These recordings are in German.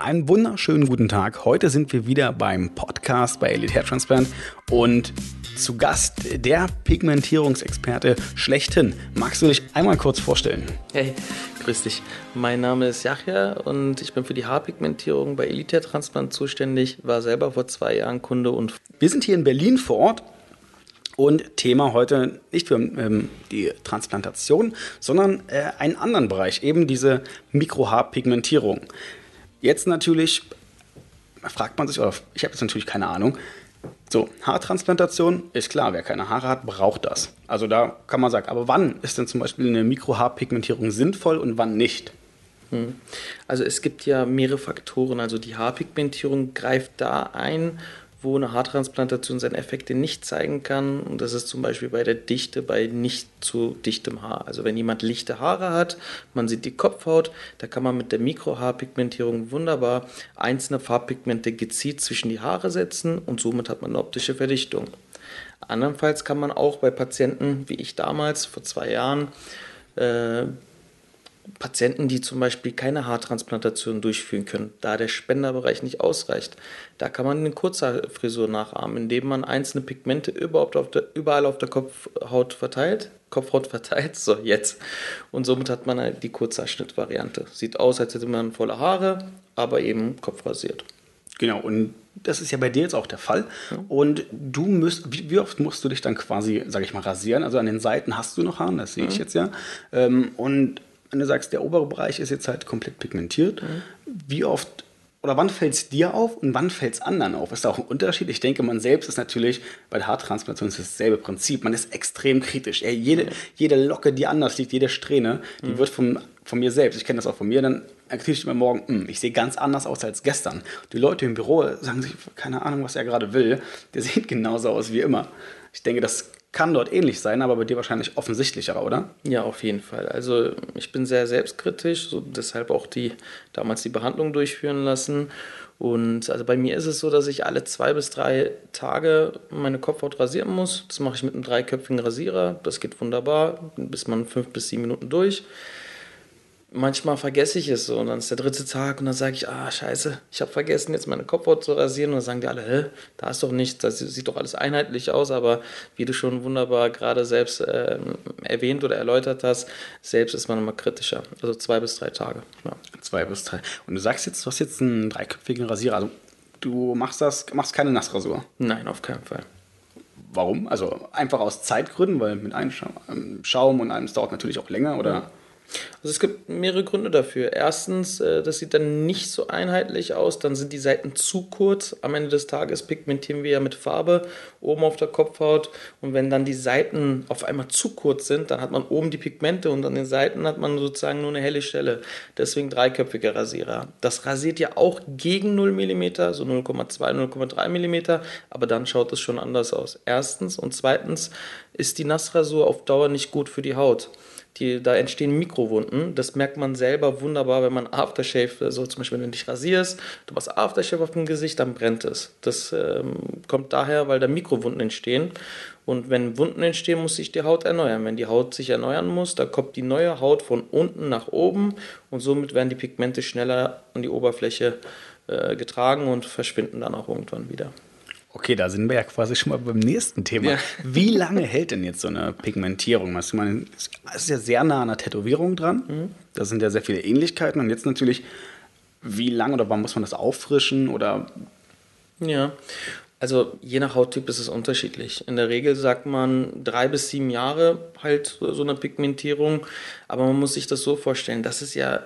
Einen wunderschönen guten Tag. Heute sind wir wieder beim Podcast bei Elite Hair Transplant und zu Gast der Pigmentierungsexperte schlechthin. Magst du dich einmal kurz vorstellen? Hey, grüß dich. Mein Name ist Yachja und ich bin für die Haarpigmentierung bei Elite Hair Transplant zuständig. War selber vor zwei Jahren Kunde und. Wir sind hier in Berlin vor Ort und Thema heute nicht für ähm, die Transplantation, sondern äh, einen anderen Bereich, eben diese Mikrohaarpigmentierung. Jetzt natürlich fragt man sich, oder ich habe jetzt natürlich keine Ahnung. So, Haartransplantation ist klar, wer keine Haare hat, braucht das. Also da kann man sagen, aber wann ist denn zum Beispiel eine Mikrohaarpigmentierung sinnvoll und wann nicht? Hm. Also es gibt ja mehrere Faktoren. Also die Haarpigmentierung greift da ein, wo eine Haartransplantation seine Effekte nicht zeigen kann. Und das ist zum Beispiel bei der Dichte bei nicht zu dichtem Haar. Also wenn jemand lichte Haare hat, man sieht die Kopfhaut, da kann man mit der Mikrohaarpigmentierung wunderbar einzelne Farbpigmente gezielt zwischen die Haare setzen und somit hat man eine optische Verdichtung. Andernfalls kann man auch bei Patienten, wie ich damals vor zwei Jahren, äh, Patienten, die zum Beispiel keine Haartransplantation durchführen können, da der Spenderbereich nicht ausreicht, da kann man eine Kurzhaarfrisur nachahmen, indem man einzelne Pigmente überhaupt auf der, überall auf der Kopfhaut verteilt, Kopfhaut verteilt, so jetzt. Und somit hat man halt die Kurzhaarschnittvariante. Sieht aus, als hätte man volle Haare, aber eben kopfrasiert. Genau, und das ist ja bei dir jetzt auch der Fall. Und du müsst, wie, wie, oft musst du dich dann quasi, sag ich mal, rasieren? Also an den Seiten hast du noch Haare, das sehe ich mhm. jetzt ja. Ähm, und wenn du sagst, der obere Bereich ist jetzt halt komplett pigmentiert, mhm. wie oft oder wann fällt es dir auf und wann fällt es anderen auf? Ist da auch ein Unterschied? Ich denke, man selbst ist natürlich bei der Haartransplantation ist dasselbe Prinzip. Man ist extrem kritisch. Ey, jede, jede Locke, die anders liegt, jede Strähne, die mhm. wird vom, von mir selbst, ich kenne das auch von mir, dann erkläre ich mir morgen, hm, ich sehe ganz anders aus als gestern. Die Leute im Büro sagen sich, keine Ahnung, was er gerade will. Der sieht genauso aus wie immer. Ich denke, das kann dort ähnlich sein, aber bei dir wahrscheinlich offensichtlicher, oder? Ja, auf jeden Fall. Also ich bin sehr selbstkritisch, so deshalb auch die damals die Behandlung durchführen lassen. Und also bei mir ist es so, dass ich alle zwei bis drei Tage meine Kopfhaut rasieren muss. Das mache ich mit einem dreiköpfigen Rasierer. Das geht wunderbar, bis man fünf bis sieben Minuten durch manchmal vergesse ich es so und dann ist der dritte Tag und dann sage ich, ah, scheiße, ich habe vergessen, jetzt meine Kopfhaut zu rasieren und dann sagen die alle, hä, da ist doch nichts, das sieht doch alles einheitlich aus, aber wie du schon wunderbar gerade selbst äh, erwähnt oder erläutert hast, selbst ist man immer kritischer. Also zwei bis drei Tage. Ja. Zwei bis drei. Und du sagst jetzt, du hast jetzt einen dreiköpfigen Rasierer, also du machst das, machst keine Nassrasur? Nein, auf keinen Fall. Warum? Also einfach aus Zeitgründen, weil mit einem Schaum und einem, es dauert natürlich auch länger, oder? Ja. Also es gibt mehrere Gründe dafür. Erstens, äh, das sieht dann nicht so einheitlich aus, dann sind die Seiten zu kurz. Am Ende des Tages pigmentieren wir ja mit Farbe oben auf der Kopfhaut und wenn dann die Seiten auf einmal zu kurz sind, dann hat man oben die Pigmente und an den Seiten hat man sozusagen nur eine helle Stelle. Deswegen dreiköpfiger Rasierer. Das rasiert ja auch gegen 0 mm, so 0,2, 0,3 mm, aber dann schaut es schon anders aus. Erstens und zweitens ist die Nassrasur auf Dauer nicht gut für die Haut. Die, da entstehen Mikrowunden. Das merkt man selber wunderbar, wenn man Aftershave, so also zum Beispiel, wenn du dich rasierst, du machst Aftershave auf dem Gesicht, dann brennt es. Das ähm, kommt daher, weil da Mikrowunden entstehen. Und wenn Wunden entstehen, muss sich die Haut erneuern. Wenn die Haut sich erneuern muss, dann kommt die neue Haut von unten nach oben und somit werden die Pigmente schneller an die Oberfläche äh, getragen und verschwinden dann auch irgendwann wieder. Okay, da sind wir ja quasi schon mal beim nächsten Thema. Ja. Wie lange hält denn jetzt so eine Pigmentierung? Also man ist ja sehr nah an der Tätowierung dran. Mhm. Da sind ja sehr viele Ähnlichkeiten. Und jetzt natürlich, wie lange oder wann muss man das auffrischen oder? Ja, also je nach Hauttyp ist es unterschiedlich. In der Regel sagt man drei bis sieben Jahre halt so eine Pigmentierung. Aber man muss sich das so vorstellen, das ist ja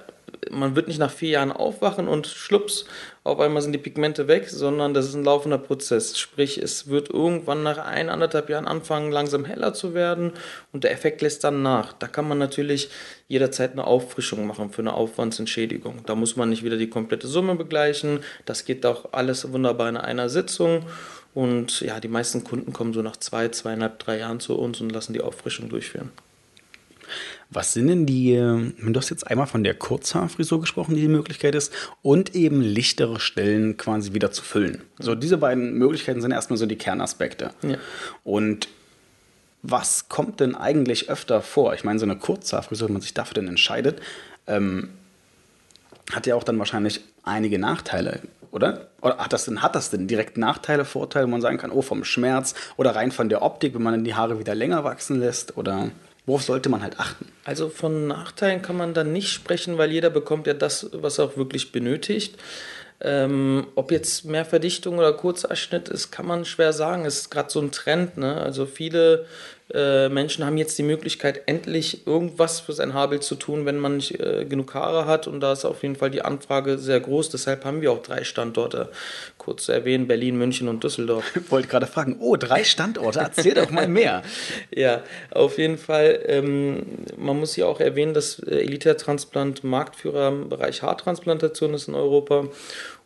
man wird nicht nach vier Jahren aufwachen und schlups, auf einmal sind die Pigmente weg, sondern das ist ein laufender Prozess. Sprich, es wird irgendwann nach ein, anderthalb Jahren anfangen, langsam heller zu werden und der Effekt lässt dann nach. Da kann man natürlich jederzeit eine Auffrischung machen für eine Aufwandsentschädigung. Da muss man nicht wieder die komplette Summe begleichen. Das geht auch alles wunderbar in einer Sitzung. Und ja, die meisten Kunden kommen so nach zwei, zweieinhalb, drei Jahren zu uns und lassen die Auffrischung durchführen. Was sind denn die, ähm, du hast jetzt einmal von der Kurzhaarfrisur gesprochen, die die Möglichkeit ist, und eben lichtere Stellen quasi wieder zu füllen. So, diese beiden Möglichkeiten sind erstmal so die Kernaspekte. Ja. Und was kommt denn eigentlich öfter vor? Ich meine, so eine Kurzhaarfrisur, wenn man sich dafür denn entscheidet, ähm, hat ja auch dann wahrscheinlich einige Nachteile, oder? Oder hat das denn, hat das denn direkt Nachteile, Vorteile, wo man sagen kann, oh, vom Schmerz oder rein von der Optik, wenn man dann die Haare wieder länger wachsen lässt? Oder worauf sollte man halt achten? Also von Nachteilen kann man dann nicht sprechen, weil jeder bekommt ja das, was er auch wirklich benötigt. Ähm, ob jetzt mehr Verdichtung oder Kurzerschnitt ist, kann man schwer sagen. Es ist gerade so ein Trend. Ne? Also viele äh, Menschen haben jetzt die Möglichkeit, endlich irgendwas für sein Haarbild zu tun, wenn man nicht äh, genug Haare hat. Und da ist auf jeden Fall die Anfrage sehr groß. Deshalb haben wir auch drei Standorte. Kurz zu erwähnen, Berlin, München und Düsseldorf. Ich wollte gerade fragen, oh, drei Standorte, erzähl doch mal mehr. ja, auf jeden Fall. Ähm, man muss hier auch erwähnen, dass äh, Elite Transplant Marktführer im Bereich Haartransplantation ist in Europa.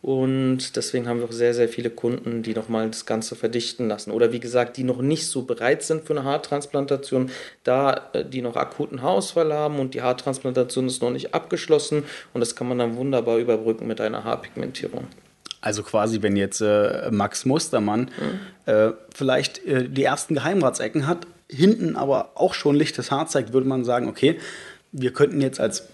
Und deswegen haben wir auch sehr, sehr viele Kunden, die nochmal das Ganze verdichten lassen. Oder wie gesagt, die noch nicht so bereit sind für eine Haartransplantation, da äh, die noch akuten Haarausfall haben und die Haartransplantation ist noch nicht abgeschlossen. Und das kann man dann wunderbar überbrücken mit einer Haarpigmentierung. Also quasi, wenn jetzt äh, Max Mustermann mhm. äh, vielleicht äh, die ersten Geheimratsecken hat, hinten aber auch schon lichtes Haar zeigt, würde man sagen, okay, wir könnten jetzt als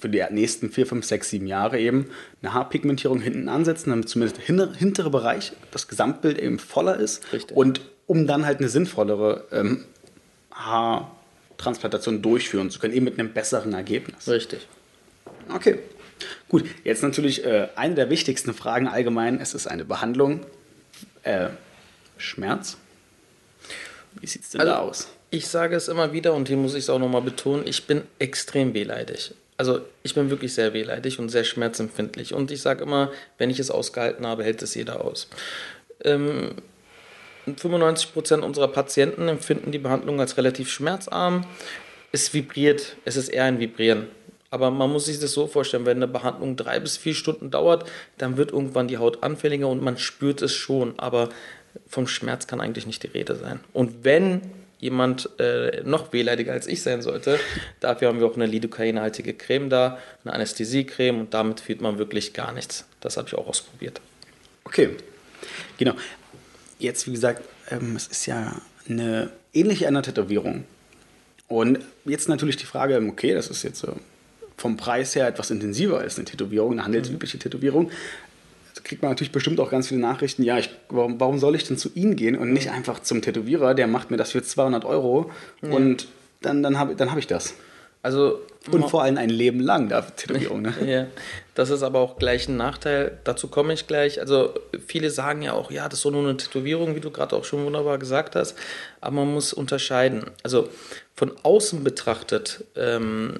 für die nächsten 4, 5, 6, 7 Jahre eben eine Haarpigmentierung hinten ansetzen, damit zumindest der hintere Bereich, das Gesamtbild eben voller ist. Richtig. Und um dann halt eine sinnvollere ähm, Haartransplantation durchführen zu können, eben mit einem besseren Ergebnis. Richtig. Okay. Gut, jetzt natürlich äh, eine der wichtigsten Fragen allgemein. Es ist eine Behandlung. Äh, Schmerz. Wie sieht es denn also, da aus? Ich sage es immer wieder und hier muss ich es auch nochmal betonen, ich bin extrem wehleidig also ich bin wirklich sehr wehleidig und sehr schmerzempfindlich. Und ich sage immer, wenn ich es ausgehalten habe, hält es jeder aus. Ähm, 95% unserer Patienten empfinden die Behandlung als relativ schmerzarm. Es vibriert, es ist eher ein Vibrieren. Aber man muss sich das so vorstellen, wenn eine Behandlung drei bis vier Stunden dauert, dann wird irgendwann die Haut anfälliger und man spürt es schon. Aber vom Schmerz kann eigentlich nicht die Rede sein. Und wenn jemand äh, noch wehleidiger als ich sein sollte. Dafür haben wir auch eine lidocainhaltige Creme da, eine Anästhesiecreme und damit fühlt man wirklich gar nichts. Das habe ich auch ausprobiert. Okay, genau. Jetzt, wie gesagt, ähm, es ist ja eine ähnliche einer Tätowierung. Und jetzt natürlich die Frage, okay, das ist jetzt so vom Preis her etwas intensiver als eine Tätowierung, eine handelsübliche Tätowierung kriegt man natürlich bestimmt auch ganz viele Nachrichten, ja, ich, warum, warum soll ich denn zu Ihnen gehen und nicht einfach zum Tätowierer, der macht mir das für 200 Euro ja. und dann, dann habe dann hab ich das. Also, und vor allem ein Leben lang da Tätowierung. Ne? ja, das ist aber auch gleich ein Nachteil. Dazu komme ich gleich. Also viele sagen ja auch, ja, das ist so nur eine Tätowierung, wie du gerade auch schon wunderbar gesagt hast. Aber man muss unterscheiden. Also von außen betrachtet ähm,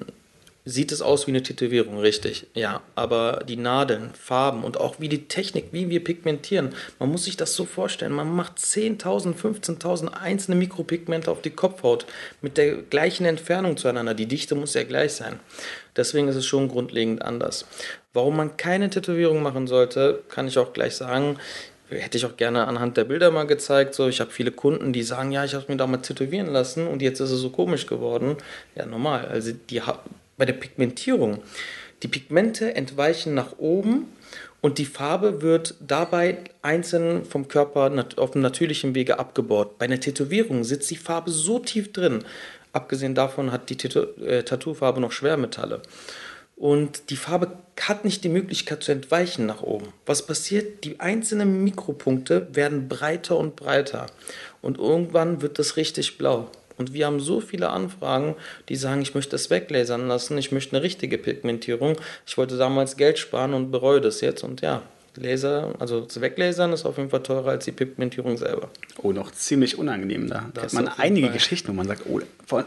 sieht es aus wie eine Tätowierung, richtig, ja. Aber die Nadeln, Farben und auch wie die Technik, wie wir pigmentieren, man muss sich das so vorstellen. Man macht 10.000, 15.000 einzelne Mikropigmente auf die Kopfhaut mit der gleichen Entfernung zueinander. Die Dichte muss ja gleich sein. Deswegen ist es schon grundlegend anders. Warum man keine Tätowierung machen sollte, kann ich auch gleich sagen hätte ich auch gerne anhand der Bilder mal gezeigt. So, ich habe viele Kunden, die sagen, ja, ich habe mir da mal tätowieren lassen und jetzt ist es so komisch geworden. Ja, normal. Also die bei der Pigmentierung. Die Pigmente entweichen nach oben und die Farbe wird dabei einzeln vom Körper auf dem natürlichen Wege abgebaut. Bei einer Tätowierung sitzt die Farbe so tief drin. Abgesehen davon hat die äh, Tattoofarbe noch Schwermetalle. Und die Farbe hat nicht die Möglichkeit zu entweichen nach oben. Was passiert? Die einzelnen Mikropunkte werden breiter und breiter. Und irgendwann wird das richtig blau. Und wir haben so viele Anfragen, die sagen, ich möchte das weglasern lassen, ich möchte eine richtige Pigmentierung. Ich wollte damals Geld sparen und bereue das jetzt. Und ja, Laser, also das Weglasern ist auf jeden Fall teurer als die Pigmentierung selber. Oh, noch ziemlich unangenehm da. Da hat man einige Fall. Geschichten, wo man sagt, oh,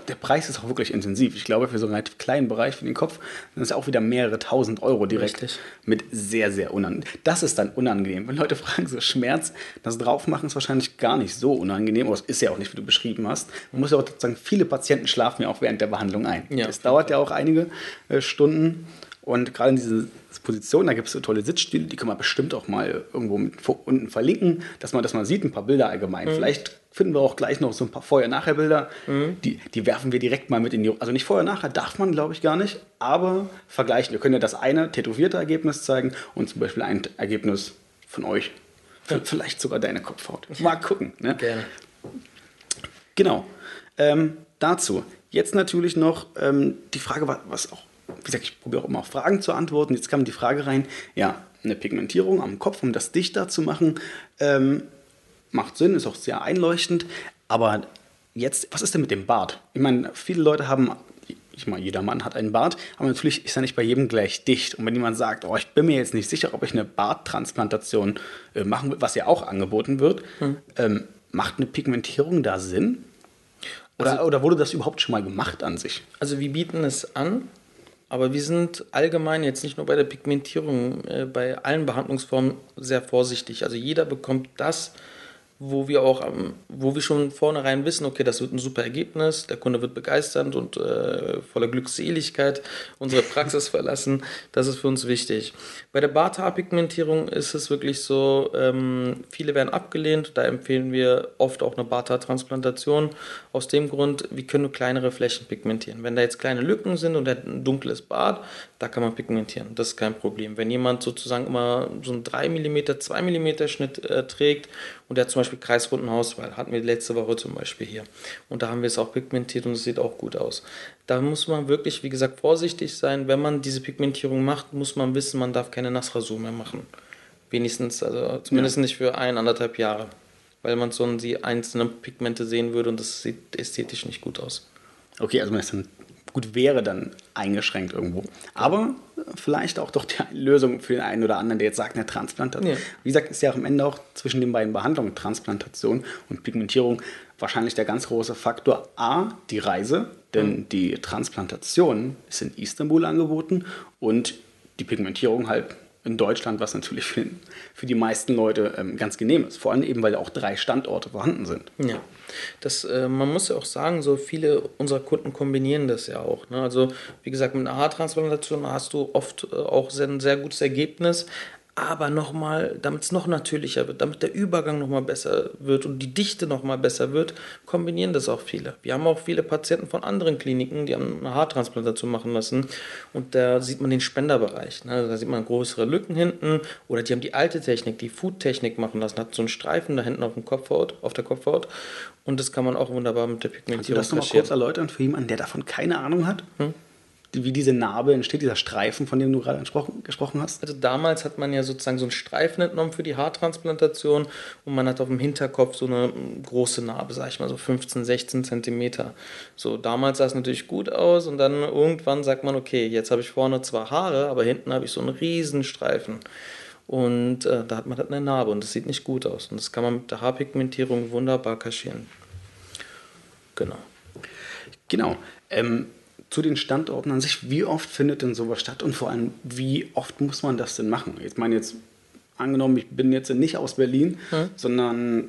der Preis ist auch wirklich intensiv. Ich glaube, für so einen relativ kleinen Bereich für den Kopf sind es auch wieder mehrere tausend Euro direkt. Richtig. Mit sehr, sehr unangenehm. Das ist dann unangenehm. Wenn Leute fragen, so Schmerz, das Draufmachen ist wahrscheinlich gar nicht so unangenehm. Aber es ist ja auch nicht, wie du beschrieben hast. Man muss ja auch sagen, viele Patienten schlafen ja auch während der Behandlung ein. Ja, es dauert ja auch einige äh, Stunden. Und gerade in diese Position, da gibt es so tolle Sitzstühle, die kann man bestimmt auch mal irgendwo unten verlinken, dass man das mal sieht, ein paar Bilder allgemein. Mhm. Vielleicht finden wir auch gleich noch so ein paar Vorher-Nachher-Bilder. Mhm. Die, die werfen wir direkt mal mit in die. Also nicht Vorher-Nachher darf man, glaube ich, gar nicht, aber vergleichen. Wir können ja das eine tätowierte Ergebnis zeigen und zum Beispiel ein Ergebnis von euch. Ja. Vielleicht sogar deine Kopfhaut. Mal gucken. Ne? Gerne. Genau. Ähm, dazu. Jetzt natürlich noch ähm, die Frage, was auch wie gesagt, ich probiere auch immer auf Fragen zu antworten. Jetzt kam die Frage rein, ja, eine Pigmentierung am Kopf, um das dichter zu machen, ähm, macht Sinn, ist auch sehr einleuchtend. Aber jetzt, was ist denn mit dem Bart? Ich meine, viele Leute haben, ich meine, jeder Mann hat einen Bart, aber natürlich ist er nicht bei jedem gleich dicht. Und wenn jemand sagt, oh, ich bin mir jetzt nicht sicher, ob ich eine Barttransplantation äh, machen will, was ja auch angeboten wird, hm. ähm, macht eine Pigmentierung da Sinn? Oder, also, oder wurde das überhaupt schon mal gemacht an sich? Also wir bieten es an, aber wir sind allgemein jetzt nicht nur bei der Pigmentierung, äh, bei allen Behandlungsformen sehr vorsichtig. Also jeder bekommt das, wo wir auch, wo wir schon vornherein wissen, okay, das wird ein super Ergebnis, der Kunde wird begeistert und äh, voller Glückseligkeit unsere Praxis verlassen. Das ist für uns wichtig. Bei der Barthaarpigmentierung ist es wirklich so, ähm, viele werden abgelehnt, da empfehlen wir oft auch eine Barthaartransplantation. Aus dem Grund, wir können nur kleinere Flächen pigmentieren. Wenn da jetzt kleine Lücken sind und er hat ein dunkles Bart, da kann man pigmentieren. Das ist kein Problem. Wenn jemand sozusagen immer so einen 3 mm, 2 mm Schnitt äh, trägt und der zum Beispiel kreisrunden Haarausfall, hatten wir letzte Woche zum Beispiel hier. Und da haben wir es auch pigmentiert und es sieht auch gut aus. Da muss man wirklich, wie gesagt, vorsichtig sein. Wenn man diese Pigmentierung macht, muss man wissen, man darf keine Nassrasur mehr machen. Wenigstens, also zumindest ja. nicht für ein, anderthalb Jahre. Weil man so die einzelnen Pigmente sehen würde und das sieht ästhetisch nicht gut aus. Okay, also man ist dann gut wäre dann eingeschränkt irgendwo. Aber vielleicht auch doch die Lösung für den einen oder anderen, der jetzt sagt, eine Transplantation. Ja. Wie gesagt, ist ja auch am Ende auch zwischen den beiden Behandlungen, Transplantation und Pigmentierung, wahrscheinlich der ganz große Faktor A, die Reise, denn mhm. die Transplantation ist in Istanbul angeboten und die Pigmentierung halt in Deutschland, was natürlich für, für die meisten Leute ähm, ganz genehm ist. Vor allem eben, weil auch drei Standorte vorhanden sind. Ja, das, äh, man muss ja auch sagen, so viele unserer Kunden kombinieren das ja auch. Ne? Also wie gesagt, mit einer Haartransplantation hast du oft äh, auch ein sehr gutes Ergebnis, aber nochmal, damit es noch natürlicher wird, damit der Übergang nochmal besser wird und die Dichte nochmal besser wird, kombinieren das auch viele. Wir haben auch viele Patienten von anderen Kliniken, die haben eine Haartransplantation machen lassen und da sieht man den Spenderbereich. Ne? Da sieht man größere Lücken hinten oder die haben die alte Technik, die Food-Technik machen lassen, hat so einen Streifen da hinten auf, dem Kopfhaut, auf der Kopfhaut und das kann man auch wunderbar mit der Pigmentierung Kannst du das nochmal kurz erläutern für jemanden, der davon keine Ahnung hat? Hm? Wie diese Narbe entsteht, dieser Streifen, von dem du gerade gesprochen hast? Also damals hat man ja sozusagen so einen Streifen entnommen für die Haartransplantation und man hat auf dem Hinterkopf so eine große Narbe, sag ich mal, so 15, 16 Zentimeter. So, damals sah es natürlich gut aus und dann irgendwann sagt man, okay, jetzt habe ich vorne zwar Haare, aber hinten habe ich so einen riesen Streifen. Und äh, da hat man halt eine Narbe und das sieht nicht gut aus. Und das kann man mit der Haarpigmentierung wunderbar kaschieren. Genau. Genau. Ähm, zu den Standorten an sich, wie oft findet denn sowas statt und vor allem, wie oft muss man das denn machen? Ich meine jetzt, angenommen, ich bin jetzt nicht aus Berlin, hm. sondern,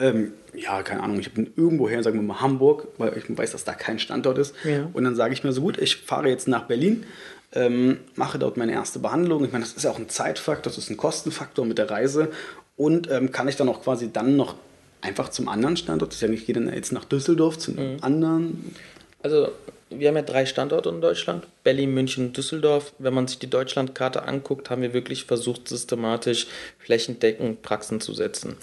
ähm, ja, keine Ahnung, ich bin irgendwoher, sagen wir mal Hamburg, weil ich weiß, dass da kein Standort ist. Ja. Und dann sage ich mir so, gut, ich fahre jetzt nach Berlin, ähm, mache dort meine erste Behandlung. Ich meine, das ist ja auch ein Zeitfaktor, das ist ein Kostenfaktor mit der Reise. Und ähm, kann ich dann auch quasi dann noch einfach zum anderen Standort, das ist ja nicht, ich gehe dann jetzt nach Düsseldorf zu einem mhm. anderen. Also wir haben ja drei Standorte in Deutschland, Berlin, München, Düsseldorf. Wenn man sich die Deutschlandkarte anguckt, haben wir wirklich versucht, systematisch flächendeckend Praxen zu setzen.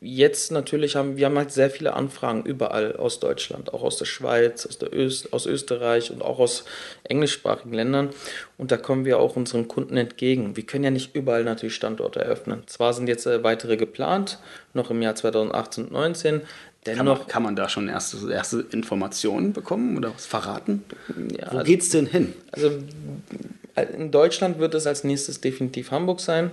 Jetzt natürlich haben wir haben halt sehr viele Anfragen überall aus Deutschland, auch aus der Schweiz, aus, der Öst, aus Österreich und auch aus englischsprachigen Ländern. Und da kommen wir auch unseren Kunden entgegen. Wir können ja nicht überall natürlich Standorte eröffnen. Zwar sind jetzt äh, weitere geplant, noch im Jahr 2018 und 2019. Dennoch, kann, man, kann man da schon erste, erste Informationen bekommen oder was verraten? Ja, Wo also, geht's denn hin? Also in Deutschland wird es als nächstes definitiv Hamburg sein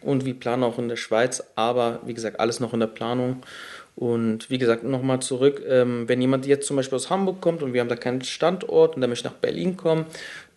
und wir planen auch in der Schweiz, aber wie gesagt, alles noch in der Planung. Und wie gesagt, nochmal zurück, ähm, wenn jemand jetzt zum Beispiel aus Hamburg kommt und wir haben da keinen Standort und der möchte nach Berlin kommen,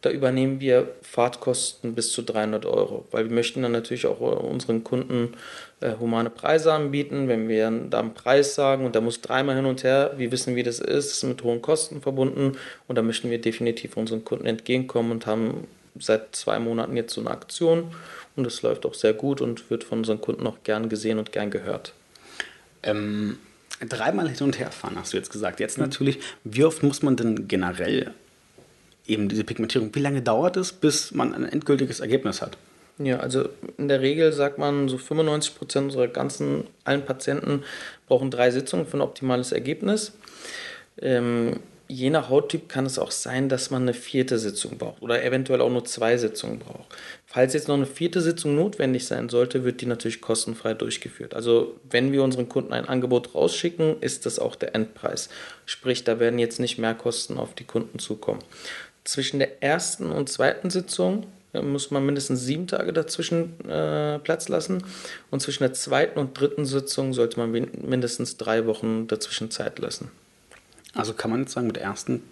da übernehmen wir Fahrtkosten bis zu 300 Euro, weil wir möchten dann natürlich auch unseren Kunden äh, humane Preise anbieten. Wenn wir da einen Preis sagen und da muss dreimal hin und her, wir wissen, wie das ist, ist mit hohen Kosten verbunden und da möchten wir definitiv unseren Kunden entgegenkommen und haben seit zwei Monaten jetzt so eine Aktion und das läuft auch sehr gut und wird von unseren Kunden auch gern gesehen und gern gehört. Ähm, dreimal hin und her fahren, hast du jetzt gesagt. Jetzt natürlich, wie oft muss man denn generell eben diese Pigmentierung, wie lange dauert es, bis man ein endgültiges Ergebnis hat? Ja, also in der Regel sagt man, so 95 Prozent unserer ganzen, allen Patienten brauchen drei Sitzungen für ein optimales Ergebnis. Ähm, je nach Hauttyp kann es auch sein, dass man eine vierte Sitzung braucht oder eventuell auch nur zwei Sitzungen braucht. Falls jetzt noch eine vierte Sitzung notwendig sein sollte, wird die natürlich kostenfrei durchgeführt. Also wenn wir unseren Kunden ein Angebot rausschicken, ist das auch der Endpreis. Sprich, da werden jetzt nicht mehr Kosten auf die Kunden zukommen. Zwischen der ersten und zweiten Sitzung äh, muss man mindestens sieben Tage dazwischen äh, Platz lassen. Und zwischen der zweiten und dritten Sitzung sollte man mindestens drei Wochen dazwischen Zeit lassen. Also kann man jetzt sagen, mit der ersten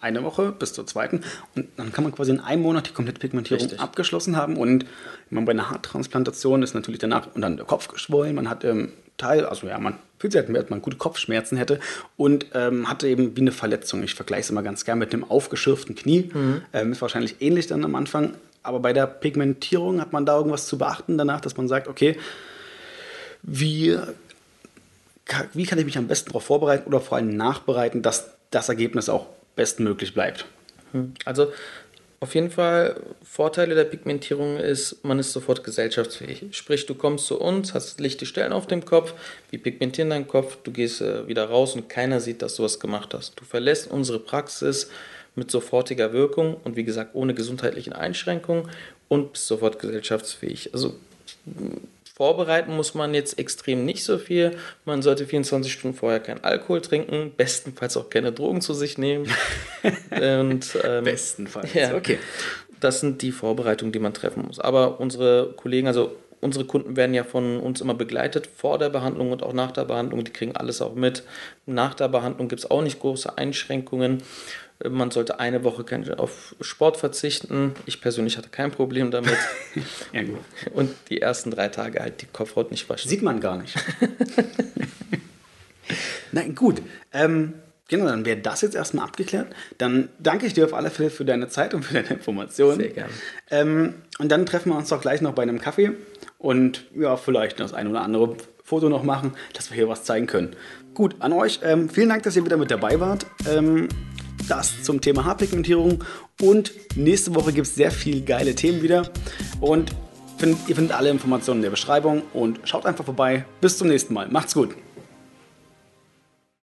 eine Woche bis zur zweiten und dann kann man quasi in einem Monat die komplette Pigmentierung Richtig. abgeschlossen haben und man bei einer Haartransplantation ist natürlich danach und dann der Kopf geschwollen, man hat ähm, Teil, also ja, man fühlt sich, als man gute Kopfschmerzen hätte und ähm, hatte eben wie eine Verletzung. Ich vergleiche es immer ganz gern mit einem aufgeschürften Knie. Mhm. Ähm, ist wahrscheinlich ähnlich dann am Anfang, aber bei der Pigmentierung hat man da irgendwas zu beachten danach, dass man sagt, okay, wie wie kann ich mich am besten darauf vorbereiten oder vor allem nachbereiten, dass das Ergebnis auch bestmöglich bleibt? Hm. Also auf jeden Fall Vorteile der Pigmentierung ist, man ist sofort gesellschaftsfähig. Sprich, du kommst zu uns, hast lichte Stellen auf dem Kopf, wir pigmentieren deinen Kopf, du gehst äh, wieder raus und keiner sieht, dass du was gemacht hast. Du verlässt unsere Praxis mit sofortiger Wirkung und wie gesagt ohne gesundheitlichen Einschränkungen und bist sofort gesellschaftsfähig. Also Vorbereiten muss man jetzt extrem nicht so viel. Man sollte 24 Stunden vorher keinen Alkohol trinken, bestenfalls auch keine Drogen zu sich nehmen. Und, ähm, bestenfalls, ja, okay. Das sind die Vorbereitungen, die man treffen muss. Aber unsere Kollegen, also unsere Kunden werden ja von uns immer begleitet vor der Behandlung und auch nach der Behandlung. Die kriegen alles auch mit. Nach der Behandlung gibt es auch nicht große Einschränkungen. Man sollte eine Woche auf Sport verzichten. Ich persönlich hatte kein Problem damit. ja, gut. Und die ersten drei Tage halt die Kopfhaut nicht waschen. Sieht man gar nicht. Nein, gut. Ähm, genau, dann wäre das jetzt erstmal abgeklärt. Dann danke ich dir auf alle Fälle für deine Zeit und für deine Informationen. Sehr gerne. Ähm, und dann treffen wir uns doch gleich noch bei einem Kaffee und ja, vielleicht das ein oder andere Foto noch machen, dass wir hier was zeigen können. Gut, an euch. Ähm, vielen Dank, dass ihr wieder mit dabei wart. Ähm, das zum Thema Haarpigmentierung. Und nächste Woche gibt es sehr viele geile Themen wieder. Und find, ihr findet alle Informationen in der Beschreibung und schaut einfach vorbei. Bis zum nächsten Mal. Macht's gut.